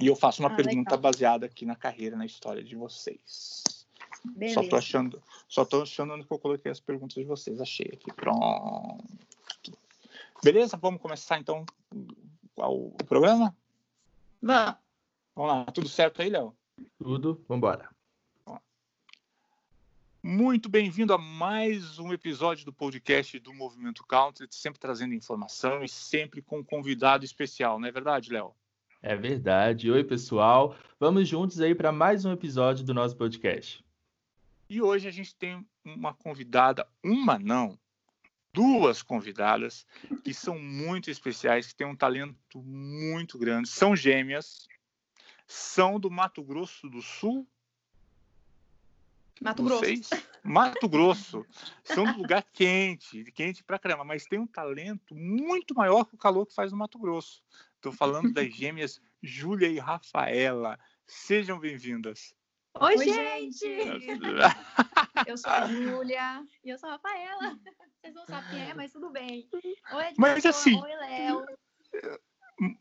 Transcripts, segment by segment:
E eu faço uma Ah, pergunta legal. baseada aqui na carreira, na história de vocês. Beleza. Só tô achando, só tô achando onde que eu coloquei as perguntas de vocês. Achei aqui. Pronto. Beleza? Vamos começar então o, o programa? Vamos. Vamos lá. Tudo certo aí, Léo? Tudo, vambora. Muito bem-vindo a mais um episódio do podcast do Movimento Country, sempre trazendo informação e sempre com um convidado especial, não é verdade, Léo? É verdade. Oi, pessoal. Vamos juntos aí para mais um episódio do nosso podcast. E hoje a gente tem uma convidada, uma não, duas convidadas que são muito especiais, que têm um talento muito grande, são gêmeas, são do Mato Grosso do Sul, Mato Grosso. vocês? Mato Grosso. São do lugar quente, quente pra caramba, mas tem um talento muito maior que o calor que faz no Mato Grosso. Estou falando das gêmeas Júlia e Rafaela. Sejam bem-vindas. Oi, Oi, gente! Eu sou a Júlia e eu sou a Rafaela. Vocês não sabem quem é, mas tudo bem. Oi, Mas assim- Oi, Léo.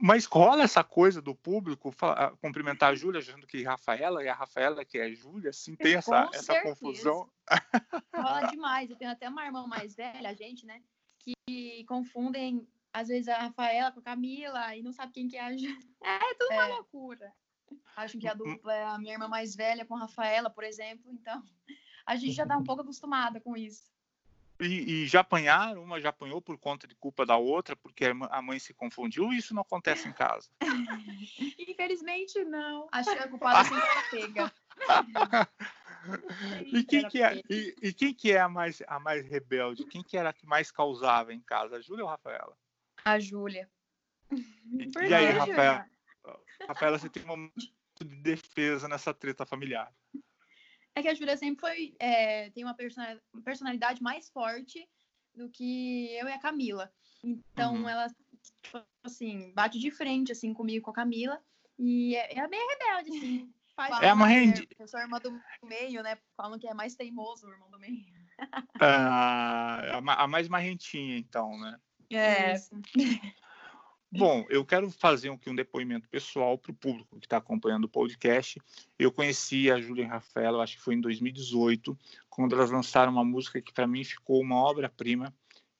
Mas rola essa coisa do público fala- cumprimentar a Júlia achando que Rafaela e a Rafaela que é a Júlia, assim, tem Com essa, essa certeza. confusão. Rola demais. Eu tenho até uma irmã mais velha, a gente, né? Que confundem, às vezes, a Rafaela com a Camila e não sabe quem que é a Júlia. É tudo uma É. loucura. Acho que a dupla é a minha irmã mais velha com a Rafaela, por exemplo. Então, A gente já tá um pouco acostumada com isso. E, e já apanharam, uma já apanhou por conta de culpa da outra, porque a mãe se confundiu, e isso não acontece em casa. Infelizmente, não. acho que a culpada sempre ela pega. E quem, que é, e, e quem que é a mais, a mais rebelde? Quem que era a que mais causava em casa, a Júlia ou a Rafaela? A Júlia. E, e aí, Rafaela? Rafaela, você tem um momento de defesa nessa treta familiar. É que a Júlia sempre foi. é, tem uma persona- personalidade mais forte do que eu e a Camila. Então, Uhum. ela, tipo assim, bate de frente, assim, comigo com a Camila. E é, é bem rebelde, assim. Faz É a Falam mãe que de- Eu sou a irmã do meio, né? Falam que é mais teimoso o irmão do meio. Ah, ma- a mais marrentinha, então, né? É. Isso. Bom, eu quero fazer aqui um depoimento pessoal para o público que está acompanhando o podcast. Eu conheci a Júlia e Rafaela, acho que foi em 2018, quando elas lançaram uma música que para mim ficou uma obra-prima,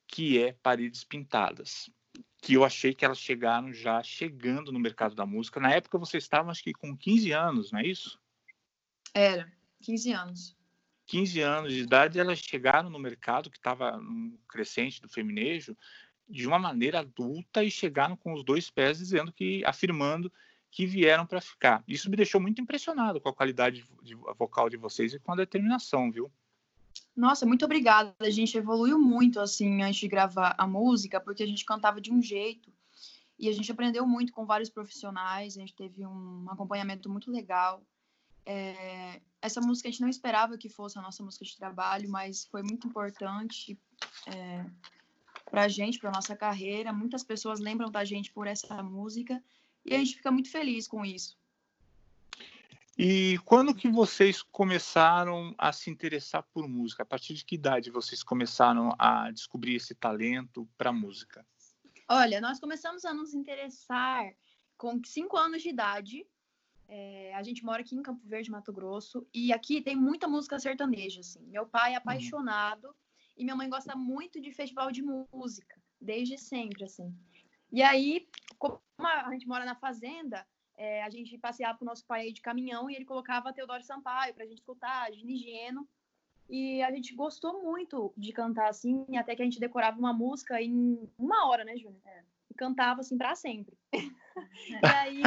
que é Paredes Pintadas. Que eu achei que elas chegaram já chegando no mercado da música. Na época vocês estavam, acho que com 15 anos, não é isso? Era. 15 anos. 15 anos de idade, elas chegaram no mercado que estava no crescente do feminejo de uma maneira adulta e chegaram com os dois pés dizendo que afirmando que vieram para ficar. Isso me deixou muito impressionado com a qualidade de- vocal de vocês e com a determinação, viu? Nossa, muito obrigada. A gente evoluiu muito, assim, antes de gravar a música, porque a gente cantava de um jeito. E a gente aprendeu muito com vários profissionais, a gente teve um acompanhamento muito legal. É, essa música a gente não esperava que fosse a nossa música de trabalho, mas foi muito importante é, para a gente, para nossa carreira. Muitas pessoas lembram da gente por essa música e a gente fica muito feliz com isso. E quando que vocês começaram a se interessar por música? A partir de que idade vocês começaram a descobrir esse talento para música? Olha, nós começamos a nos interessar com cinco anos de idade. É, a gente mora aqui em Campo Verde, Mato Grosso, e aqui tem muita música sertaneja, assim. Meu pai é apaixonado e minha mãe gosta muito de festival de música, desde sempre, assim. E aí, como a gente mora na fazenda, é, a gente passeava com o nosso pai de caminhão e ele colocava Teodoro Sampaio pra gente escutar, Gini Geno. E a gente gostou muito de cantar assim, até que a gente decorava uma música em uma hora, né, Júnior? E cantava assim pra sempre. e aí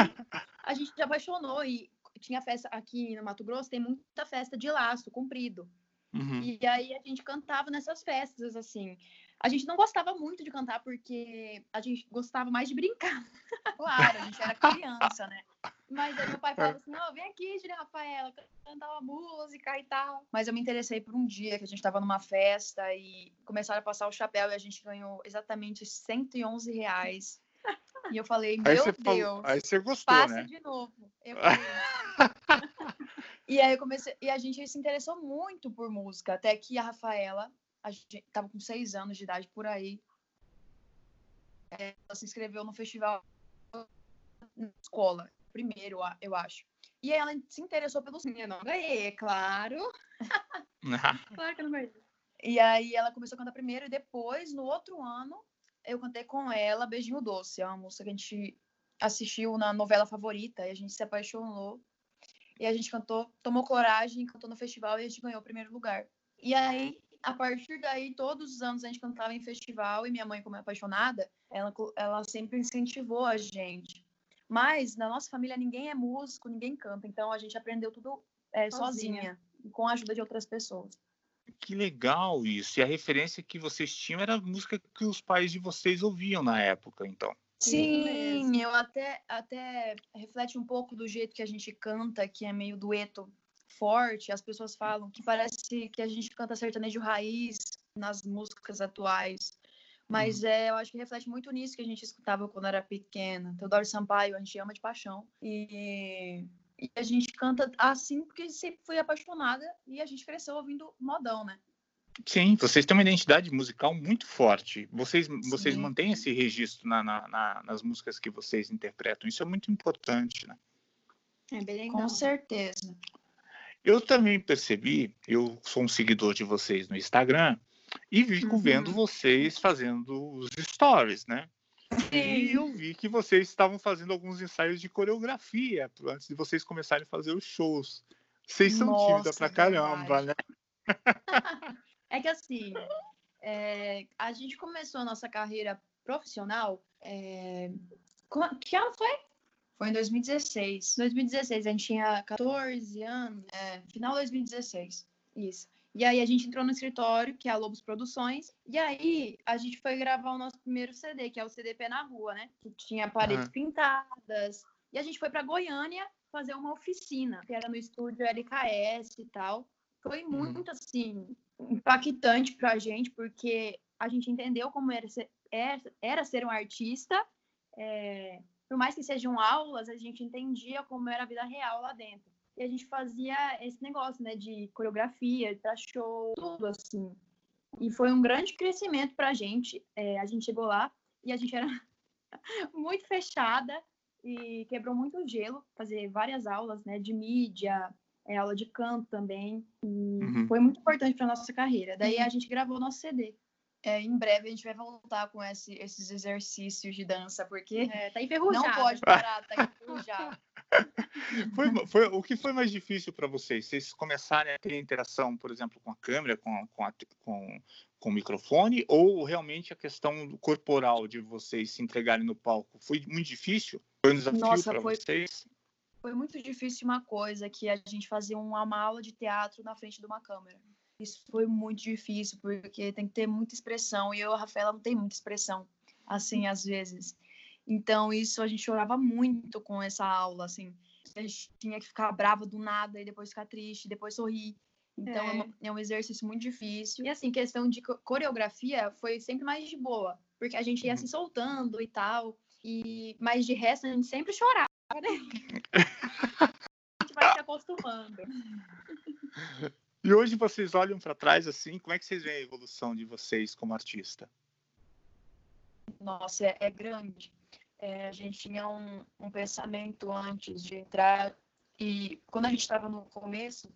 a gente se apaixonou e tinha festa aqui no Mato Grosso, tem muita festa de laço comprido. Uhum. E aí a gente cantava nessas festas, assim. A gente não gostava muito de cantar porque a gente gostava mais de brincar. Claro, a gente era criança, né? Mas aí meu pai falava assim: não, vem aqui, Julia Rafaela, cantar uma música e tal. Mas eu me interessei por um dia que a gente estava numa festa e começaram a passar o chapéu e a gente ganhou exatamente 111 reais. E eu falei, meu Deus, falou, aí você gostou, Passe né? de novo. Eu falei, E aí eu comecei, e a gente se interessou muito por música, até que a Rafaela, a gente tava com seis anos de idade por aí, ela se inscreveu no festival na escola. primeiro, eu acho. E aí ela se interessou pelo. Eu não ganhei, é claro. claro que eu não ganhei. E aí ela começou a cantar primeiro e depois, no outro ano, eu cantei com ela Beijinho Doce, é uma música que a gente assistiu na novela favorita e a gente se apaixonou. E a gente cantou, tomou coragem, cantou no festival e a gente ganhou o primeiro lugar. E aí, a partir daí, todos os anos a gente cantava em festival e minha mãe, como é apaixonada, ela, ela sempre incentivou a gente. Mas na nossa família ninguém é músico, ninguém canta, então a gente aprendeu tudo é, sozinha. sozinha, com a ajuda de outras pessoas. Que legal isso. E a referência que vocês tinham era a música que os pais de vocês ouviam na época, então. Sim, eu até, até reflete um pouco do jeito que a gente canta, que é meio dueto forte. As pessoas falam que parece que a gente canta sertanejo raiz nas músicas atuais. Mas uhum. é, eu acho que reflete muito nisso que a gente escutava quando era pequena. Teodoro Sampaio, a gente ama de paixão. E e a gente canta assim porque sempre fui apaixonada e a gente cresceu ouvindo modão, né? Sim, vocês têm uma identidade musical muito forte. Vocês, vocês mantêm esse registro na, na, na, nas músicas que vocês interpretam. Isso é muito importante, né? É bem legal. Com certeza. Eu também percebi, eu sou um seguidor de vocês no Instagram e fico uhum. vendo vocês fazendo os stories, né? E eu vi que vocês estavam fazendo alguns ensaios de coreografia antes de vocês começarem a fazer os shows. Vocês são Nossa, tímida pra caramba, né? É que assim, é, a gente começou a nossa carreira profissional. É, que ano foi? Foi em 2016. 2016, a gente tinha 14 anos, é, final de 2016. Isso. E aí a gente entrou no escritório, que é a Lobos Produções, e aí a gente foi gravar o nosso primeiro CD, que é o CDP na Rua, né? Que tinha paredes uhum. pintadas. E a gente foi para Goiânia fazer uma oficina, que era no estúdio LKS e tal. Foi uhum. muito, uhum. assim, impactante pra gente, porque a gente entendeu como era ser, é, era ser um artista. É, por mais que sejam aulas, a gente entendia como era a vida real lá dentro. E a gente fazia esse negócio, né, de coreografia, para show, tudo assim. E foi um grande crescimento para a gente. É, a gente chegou lá e a gente era muito fechada e quebrou muito gelo, fazer várias aulas, né, de mídia, é, aula de canto também. Uhum. Foi muito importante para nossa carreira. Daí uhum. a gente gravou o nosso CD. É, em breve a gente vai voltar com esse, esses exercícios de dança, porque é, tá enferrujado. não pode parar, tá enferrujado. foi, foi, o que foi mais difícil para vocês? Vocês começarem a ter interação, por exemplo, com a câmera, com, com, a, com, com o microfone, ou realmente a questão corporal de vocês se entregarem no palco? Foi muito difícil? Foi um desafio para vocês? Foi muito difícil uma coisa, que a gente fazia uma, aula de teatro na frente de uma câmera. Isso foi muito difícil, porque tem que ter muita expressão, e eu, a Rafaela, não tem muita expressão, assim, às vezes. Então, isso a gente chorava muito com essa aula, assim. A gente tinha que ficar brava do nada e depois ficar triste, depois sorrir. Então, é. é, é um exercício muito difícil. E, assim, questão de coreografia foi sempre mais de boa, porque a gente ia se soltando e tal. E, mas de resto, a gente sempre chorava? a gente vai se acostumando. E hoje vocês olham para trás assim, como é que vocês veem a evolução de vocês como artista? Nossa, é, é grande. É, a gente tinha um, um, pensamento antes de entrar e quando a gente estava no começo,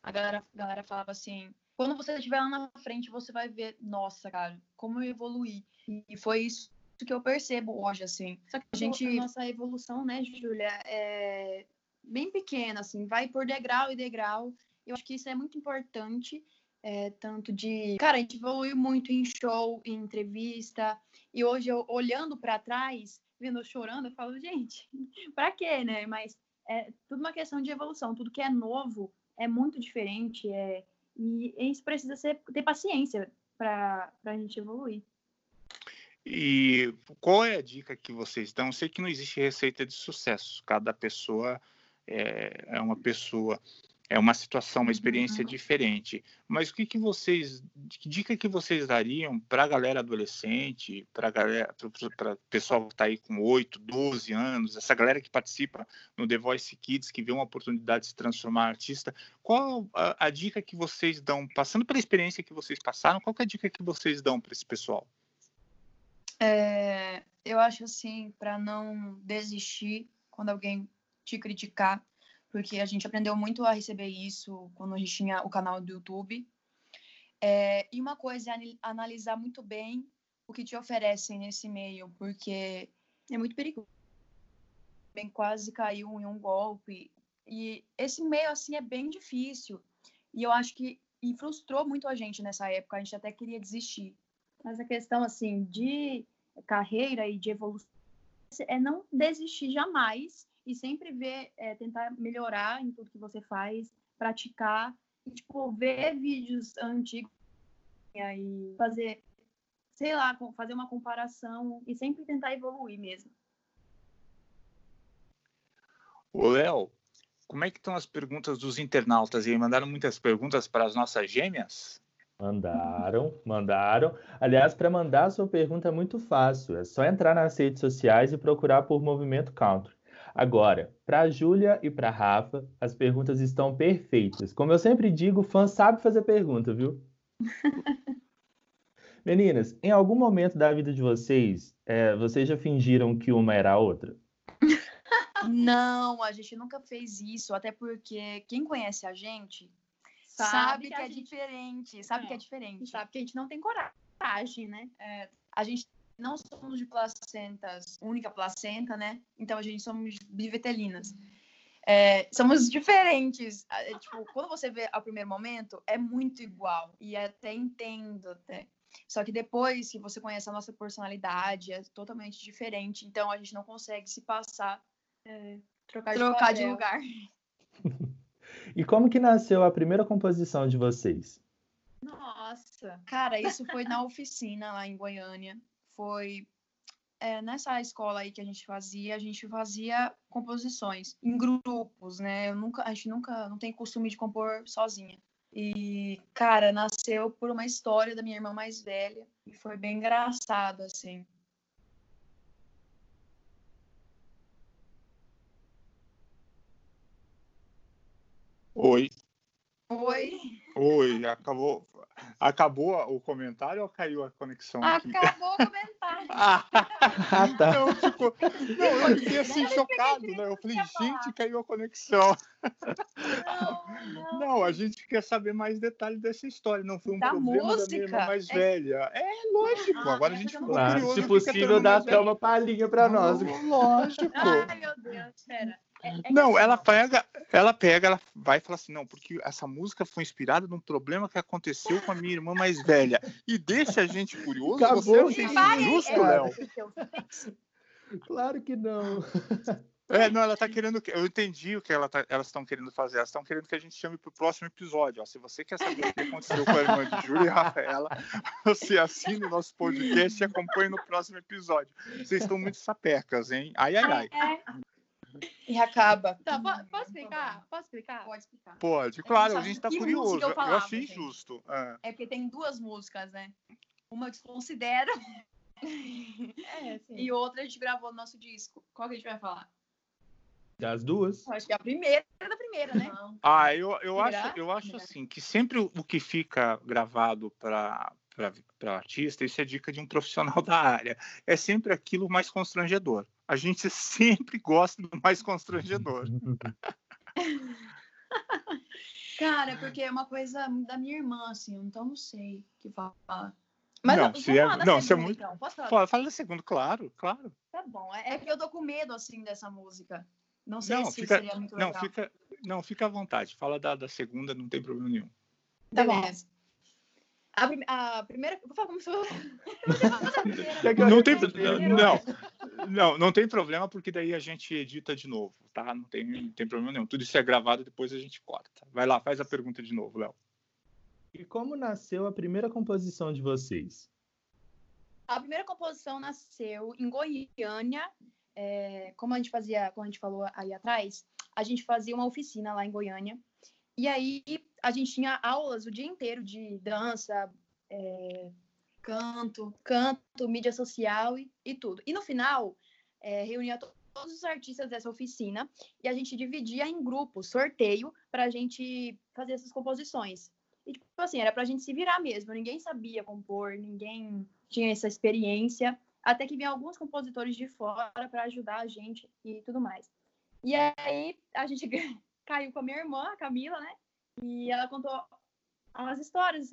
a galera, a galera falava assim, quando você estiver lá na frente, você vai ver, nossa, cara, como eu evoluí. E foi isso que eu percebo hoje, assim. Só que a gente... A nossa evolução, né, Júlia, é bem pequena, assim, vai por degrau e degrau. Eu acho que isso é muito importante, é, tanto de... Cara, a gente evoluiu muito em show, em entrevista, e hoje, eu, olhando para trás, vendo eu chorando, eu falo, gente, para quê, né? Mas é tudo uma questão de evolução, tudo que é novo é muito diferente, é... e gente precisa ser, ter paciência para a gente evoluir. E qual é a dica que vocês dão? Eu sei que não existe receita de sucesso, cada pessoa é, é uma pessoa, é uma situação, uma experiência uhum. diferente. Mas o que, que vocês, que dica que vocês dariam para a galera adolescente, para galera, para pessoal que está aí com 8, 12 anos, essa galera que participa no The Voice Kids, que vê uma oportunidade de se transformar em artista, qual a, a dica que vocês dão, passando pela experiência que vocês passaram, qual é a dica que vocês dão para esse pessoal? É, eu acho assim, para não desistir quando alguém te criticar, porque a gente aprendeu muito a receber isso quando a gente tinha o canal do YouTube. É, e uma coisa é analisar muito bem o que te oferecem nesse meio, porque é muito perigoso. Bem, quase caiu em um golpe. E esse meio, assim, é bem difícil. E eu acho que e frustrou muito a gente nessa época. A gente até queria desistir. Mas a questão, assim, de carreira e de evolução é não desistir jamais e sempre ver, é, tentar melhorar em tudo que você faz, praticar, e, tipo, ver vídeos antigos e fazer, sei lá, fazer uma comparação e sempre tentar evoluir mesmo. Ô, Léo, como é que estão as perguntas dos internautas? E mandaram muitas perguntas para as nossas gêmeas? Mandaram, mandaram. Aliás, para mandar a sua pergunta é muito fácil. É só entrar nas redes sociais e procurar por Movimento Country. Agora, para a Júlia e para a Rafa, as perguntas estão perfeitas. Como eu sempre digo, o fã sabe fazer pergunta, viu? Meninas, em algum momento da vida de vocês, é, vocês já fingiram que uma era a outra? Não, a gente nunca fez isso, até porque quem conhece a gente sabe, sabe que, que é gente... diferente, sabe é, que é diferente. Sabe que a gente não tem coragem, né? É, a gente não somos de placentas, única placenta, né? Então a gente somos bivetelinas. É, somos diferentes. É, tipo, quando você vê ao primeiro momento, é muito igual. E até entendo até. Só que depois que você conhece a nossa personalidade, é totalmente diferente. Então a gente não consegue se passar, é, trocar, trocar de, de lugar. e como que nasceu a primeira composição de vocês? Nossa, cara, isso foi na oficina lá em Goiânia foi é, nessa escola aí que a gente fazia, a gente fazia composições em grupos, né? Eu nunca, a gente nunca não tem costume de compor sozinha. E, cara, nasceu por uma história da minha irmã mais velha e foi bem engraçado, assim. Oi. Oi. Oi, acabou. Acabou o comentário ou caiu a conexão? Aqui? Acabou o comentário. ah, tá. Não, tipo, não, eu fiquei assim chocado, né? Eu falei, gente, caiu a conexão. Não, não. não, a gente quer saber mais detalhes dessa história. Não foi um da problema música? da minha irmã mais é... velha. É lógico, ah, agora a gente ficou claro, curioso. Se possível, dá até uma palhinha para nós. Lógico. Ai, meu Deus, pera. É, é não, ela pega, ela pega, ela vai e fala assim, não, porque essa música foi inspirada num problema que aconteceu com a minha irmã mais velha. E deixa a gente curioso. Acabou, você acha isso justo, Léo? Claro que não. É, não, ela tá querendo. Eu entendi o que ela tá, elas estão querendo fazer. Elas estão querendo que a gente chame para o próximo episódio. Ó. Se você quer saber o que aconteceu com a irmã de Júlia e Rafaela, você assine o nosso podcast e acompanhe no próximo episódio. Vocês estão muito sapecas, hein? Ai, ai, ai. É, é. E acaba. Tá, posso explicar? Posso explicar? Pode explicar. Pode, claro, a gente tá curioso. Eu, falava, eu, achei gente. justo. É. é. porque tem duas músicas, né? Uma eu desconsidero. É, e outra a gente gravou no nosso disco. Qual que a gente vai falar? Das duas? Acho que é a primeira da primeira, né? Ah, eu, eu acho, eu acho assim que sempre o que fica gravado para para o artista, isso é dica de um profissional da área. É sempre aquilo mais constrangedor. A gente sempre gosta do mais constrangedor. Cara, porque é uma coisa da minha irmã, assim, então não sei o que falar. Mas não, se é, não, se é muito. Então. Posso falar? Fala, fala da segunda, claro, claro. Tá bom. É, é que eu tô com medo, assim, dessa música. Não sei não, se fica, seria muito legal. Não, fica, não, fica à vontade. Fala da, da segunda, não tem problema nenhum. Tá Beleza. A, prim a primeira. Vou falar como se não tem não, não, não tem problema, porque daí a gente edita de novo, tá? Não tem, não tem problema nenhum. Tudo isso é gravado depois a gente corta. Vai lá, faz a pergunta de novo, Léo. E como nasceu a primeira composição de vocês? A primeira composição nasceu em Goiânia. É, como a gente fazia, como a gente falou aí atrás, a gente fazia uma oficina lá em Goiânia. E aí a gente tinha aulas o dia inteiro de dança, é, canto, canto, mídia social e, e, tudo. E no final, é, reunia todos os artistas dessa oficina e a gente dividia em grupos, sorteio, para a gente fazer essas composições. E, tipo assim, era para a gente se virar mesmo. Ninguém sabia compor, ninguém tinha essa experiência. Até que vinham alguns compositores de fora para ajudar a gente e tudo mais. E aí a gente caiu com a minha irmã, a Camila, né? E ela contou umas histórias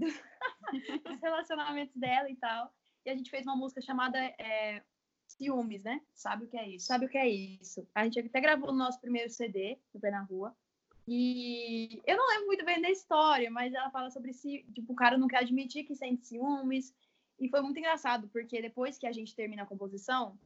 dos relacionamentos dela e tal. E a gente fez uma música chamada é, Ciúmes, né? Sabe o que é isso? Sabe o que é isso? A gente até gravou o nosso primeiro CD, no Pé na Rua. E eu não lembro muito bem da história, mas ela fala sobre se, tipo, o cara não quer admitir que sente ciúmes. E foi muito engraçado, porque depois que a gente termina a composição,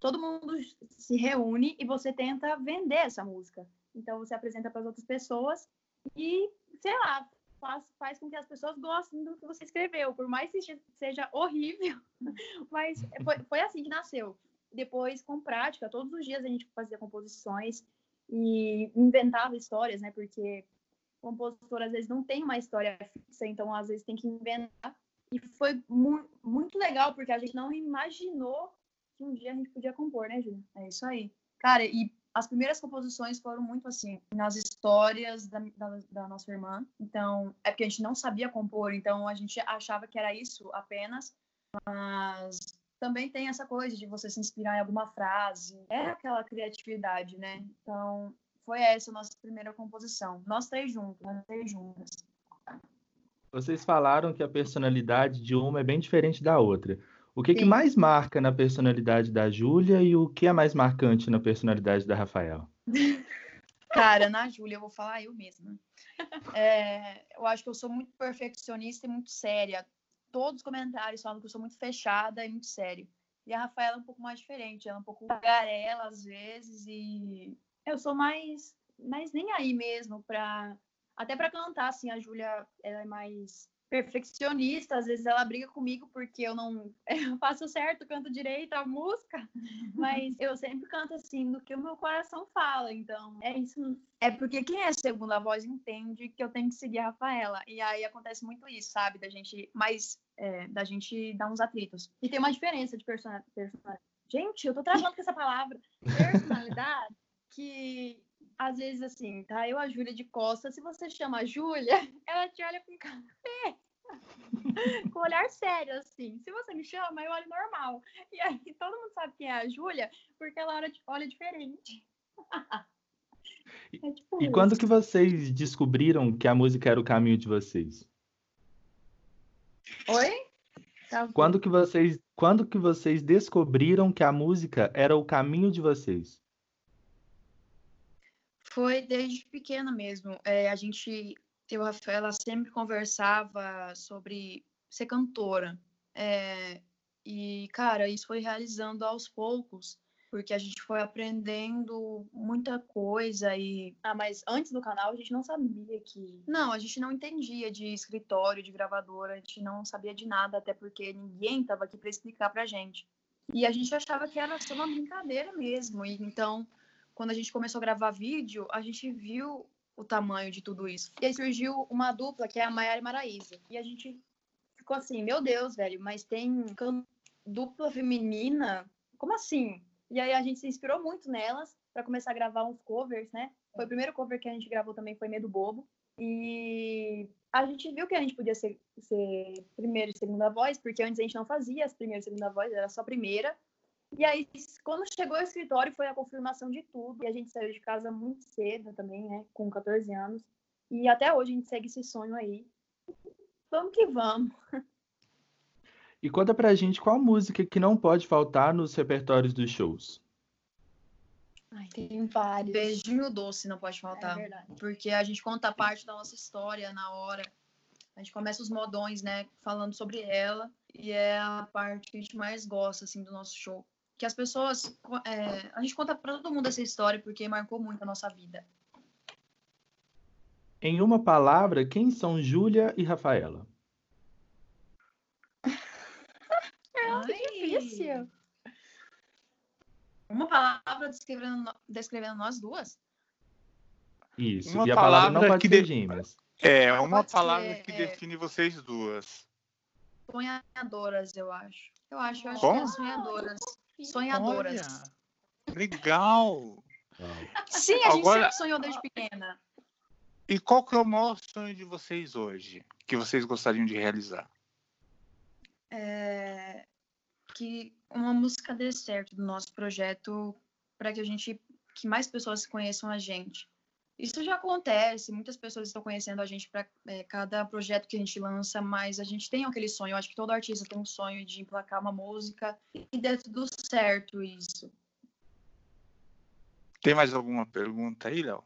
todo mundo se reúne e você tenta vender essa música. Então você apresenta para as outras pessoas e, sei lá, faz, faz com que as pessoas gostem do que você escreveu, por mais que seja horrível, mas foi, foi assim que nasceu. Depois, com prática, todos os dias a gente fazia composições e inventava histórias, né? Porque compositor às vezes não tem uma história fixa, então às vezes tem que inventar. E foi mu muito legal, porque a gente não imaginou que um dia a gente podia compor, né, Júlia? É isso aí. Cara, e as primeiras composições foram muito assim, nas histórias da, da, da, nossa irmã. Então, é porque a gente não sabia compor, então a gente achava que era isso apenas. Mas também tem essa coisa de você se inspirar em alguma frase. É aquela criatividade, né? Então, foi essa a nossa primeira composição. Nós três juntos, nós três juntas. Vocês falaram que a personalidade de uma é bem diferente da outra. O que, que mais marca na personalidade da Júlia e o que é mais marcante na personalidade da Rafael? Cara, na Júlia, eu vou falar eu mesma. É, eu acho que eu sou muito perfeccionista e muito séria. Todos os comentários falam que eu sou muito fechada e muito séria. E a Rafaela é um pouco mais diferente, ela é um pouco garela às vezes e eu sou mais, mais nem aí mesmo para até para cantar assim, a Júlia ela é mais perfeccionista, às vezes ela briga comigo porque eu não eu faço certo, canto direito a música, mas eu sempre canto assim do que o meu coração fala, então é isso. É porque quem é segunda voz entende que eu tenho que seguir a Rafaela, e aí acontece muito isso, sabe, da gente, mais é, da gente dar uns atritos. E tem uma diferença de personalidade. Gente, eu tô travando com essa palavra, personalidade, que às vezes, assim, tá? Eu, a Júlia de Costa, se você chama a Júlia, ela te olha com café. com olhar sério, assim. Se você me chama, eu olho normal. E aí todo mundo sabe quem é a Júlia, porque ela olha, olha diferente. é tipo e quando que vocês descobriram que a música era o caminho de vocês? Oi? Tá quando que vocês, quando que vocês descobriram que a música era o caminho de vocês? Foi desde pequena mesmo. É, a gente, eu e a Rafaela sempre conversava sobre ser cantora. É, e, cara, isso foi realizando aos poucos, porque a gente foi aprendendo muita coisa e... Ah, mas antes do canal a gente não sabia que... Não, a gente não entendia de escritório, de gravadora, a gente não sabia de nada, até porque ninguém estava aqui para explicar pra gente. E a gente achava que era só uma brincadeira mesmo, e então quando a gente começou a gravar vídeo, a gente viu o tamanho de tudo isso. E aí surgiu uma dupla, que é a Maiara e Maraísa. E a gente ficou assim, meu Deus, velho, mas tem dupla feminina? Como assim? E aí a gente se inspirou muito nelas para começar a gravar uns covers, né? Foi o primeiro cover que a gente gravou também, foi Medo Bobo. E a gente viu que a gente podia ser, ser primeira e segunda voz, porque antes a gente não fazia as primeiras e segunda voz, era só primeira. E aí, quando chegou ao escritório, foi a confirmação de tudo. E a gente saiu de casa muito cedo também, né? Com 14 anos. E até hoje a gente segue esse sonho aí. Vamos que vamos. E conta pra gente qual música que não pode faltar nos repertórios dos shows. Ai, tem vários. Beijinho doce não pode faltar. É verdade. Porque a gente conta parte da nossa história na hora. A gente começa os modões, né? Falando sobre ela. E é a parte que a gente mais gosta, assim, do nosso show que as pessoas. É, a gente conta para todo mundo essa história porque marcou muito a nossa vida. Em uma palavra, quem são Júlia e Rafaela? É muito difícil. Uma palavra descrevendo, descrevendo nós duas? Isso. Uma e a palavra, palavra não pode ser de... gêmeas. É, uma palavra ser, que é... define vocês duas. Sonhadoras, eu acho. Eu acho, eu acho Como? que é sonhadoras. Sonhadoras. Olha, legal! Sim, a gente Agora... sempre sonhou desde pequena. E qual que é o maior sonho de vocês hoje? Que vocês gostariam de realizar? É... Que uma música dê certo do nosso projeto para que a gente que mais pessoas conheçam a gente. Isso já acontece, muitas pessoas estão conhecendo a gente para é, cada projeto que a gente lança, mas a gente tem aquele sonho. Eu acho que todo artista tem um sonho de emplacar uma música e dê tudo certo isso. Tem mais alguma pergunta aí, Léo?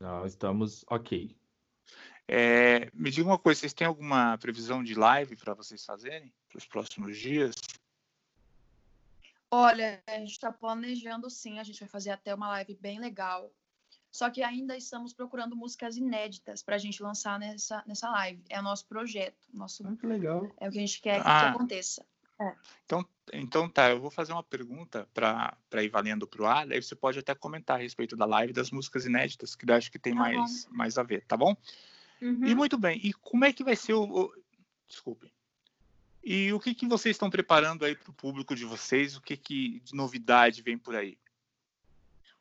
Não, estamos ok. É, me diga uma coisa, vocês têm alguma previsão de live para vocês fazerem para os próximos dias? Olha, a gente está planejando sim, a gente vai fazer até uma live bem legal. Só que ainda estamos procurando músicas inéditas para a gente lançar nessa, nessa live. É o nosso projeto. Nosso, Muito legal. É o que a gente quer Ah. que aconteça. Então, então tá, eu vou fazer uma pergunta para ir valendo para o ar, aí você pode até comentar a respeito da live das músicas inéditas, que eu acho que tem Tá mais, mais a ver, tá bom? Uhum. E muito bem, e como é que vai ser o. o... Desculpe. E o que, que vocês estão preparando aí para o público de vocês? O que, que de novidade vem por aí?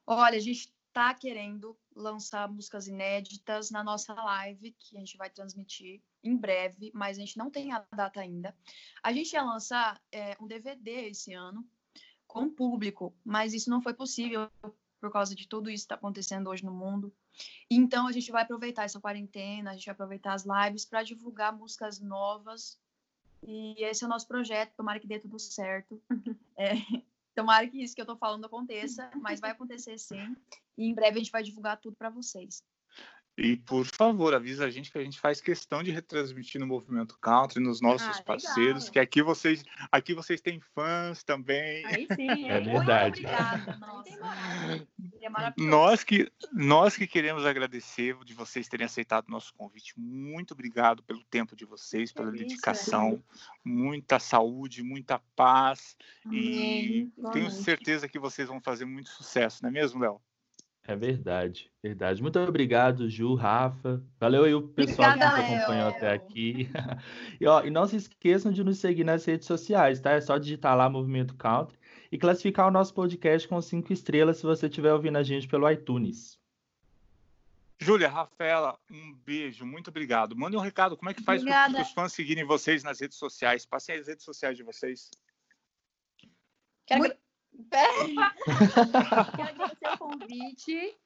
Olha, a gente está querendo lançar músicas inéditas na nossa live, que a gente vai transmitir em breve, mas a gente não tem a data ainda. A gente ia lançar é, um DVD esse ano com o público, mas isso não foi possível por causa de tudo isso que está acontecendo hoje no mundo. Então a gente vai aproveitar essa quarentena, a gente vai aproveitar as lives para divulgar músicas novas. E esse é o nosso projeto, tomara que dê tudo certo. É, tomara que isso que eu estou falando aconteça, mas vai acontecer sim. E em breve a gente vai divulgar tudo para vocês. E por favor, avisa a gente que a gente faz questão de retransmitir no Movimento Country, nos nossos Ah, legal. parceiros, que aqui vocês, aqui vocês têm fãs também. Aí sim, É verdade. Obrigada. Moral. é. Nós que, nós que queremos agradecer de vocês terem aceitado o nosso convite. Muito obrigado pelo tempo de vocês, pela dedicação. Muita saúde, muita paz. E Amém. tenho Igualmente. certeza que vocês vão fazer muito sucesso, não é mesmo, Léo? É verdade, verdade. Muito obrigado, Ju, Rafa. Valeu aí o pessoal Obrigada, que nos acompanhou até aqui. E, ó, e não se esqueçam de nos seguir nas redes sociais, tá? É só digitar lá Movimento Country e classificar o nosso podcast com cinco estrelas se você estiver ouvindo a gente pelo iTunes. Júlia, Rafaela, um beijo, muito obrigado. Mandem um recado, como é que faz para os fãs seguirem vocês nas redes sociais? Passem as redes sociais de vocês. Quero, Muito- agra- Quero agradecer o convite.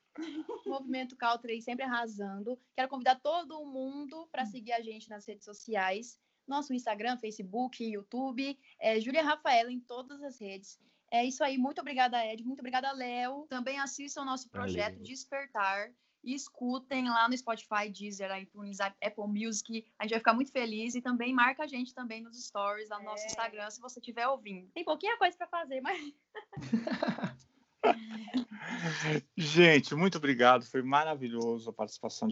Movimento Caltrei sempre arrasando. Quero convidar todo mundo para seguir a gente nas redes sociais. Nosso Instagram, Facebook, YouTube. É Júlia Rafaela em todas as redes. É isso aí. Muito obrigada, Ed. Muito obrigada, Léo. Também assistam o nosso projeto Valeu. Despertar e escutem lá no Spotify, Deezer, iTunes, Apple Music. A gente vai ficar muito feliz e também marca a gente também nos stories lá no nosso É. Instagram se você estiver ouvindo. Tem pouquinha coisa para fazer, mas Gente, muito obrigado. Foi maravilhoso a participação de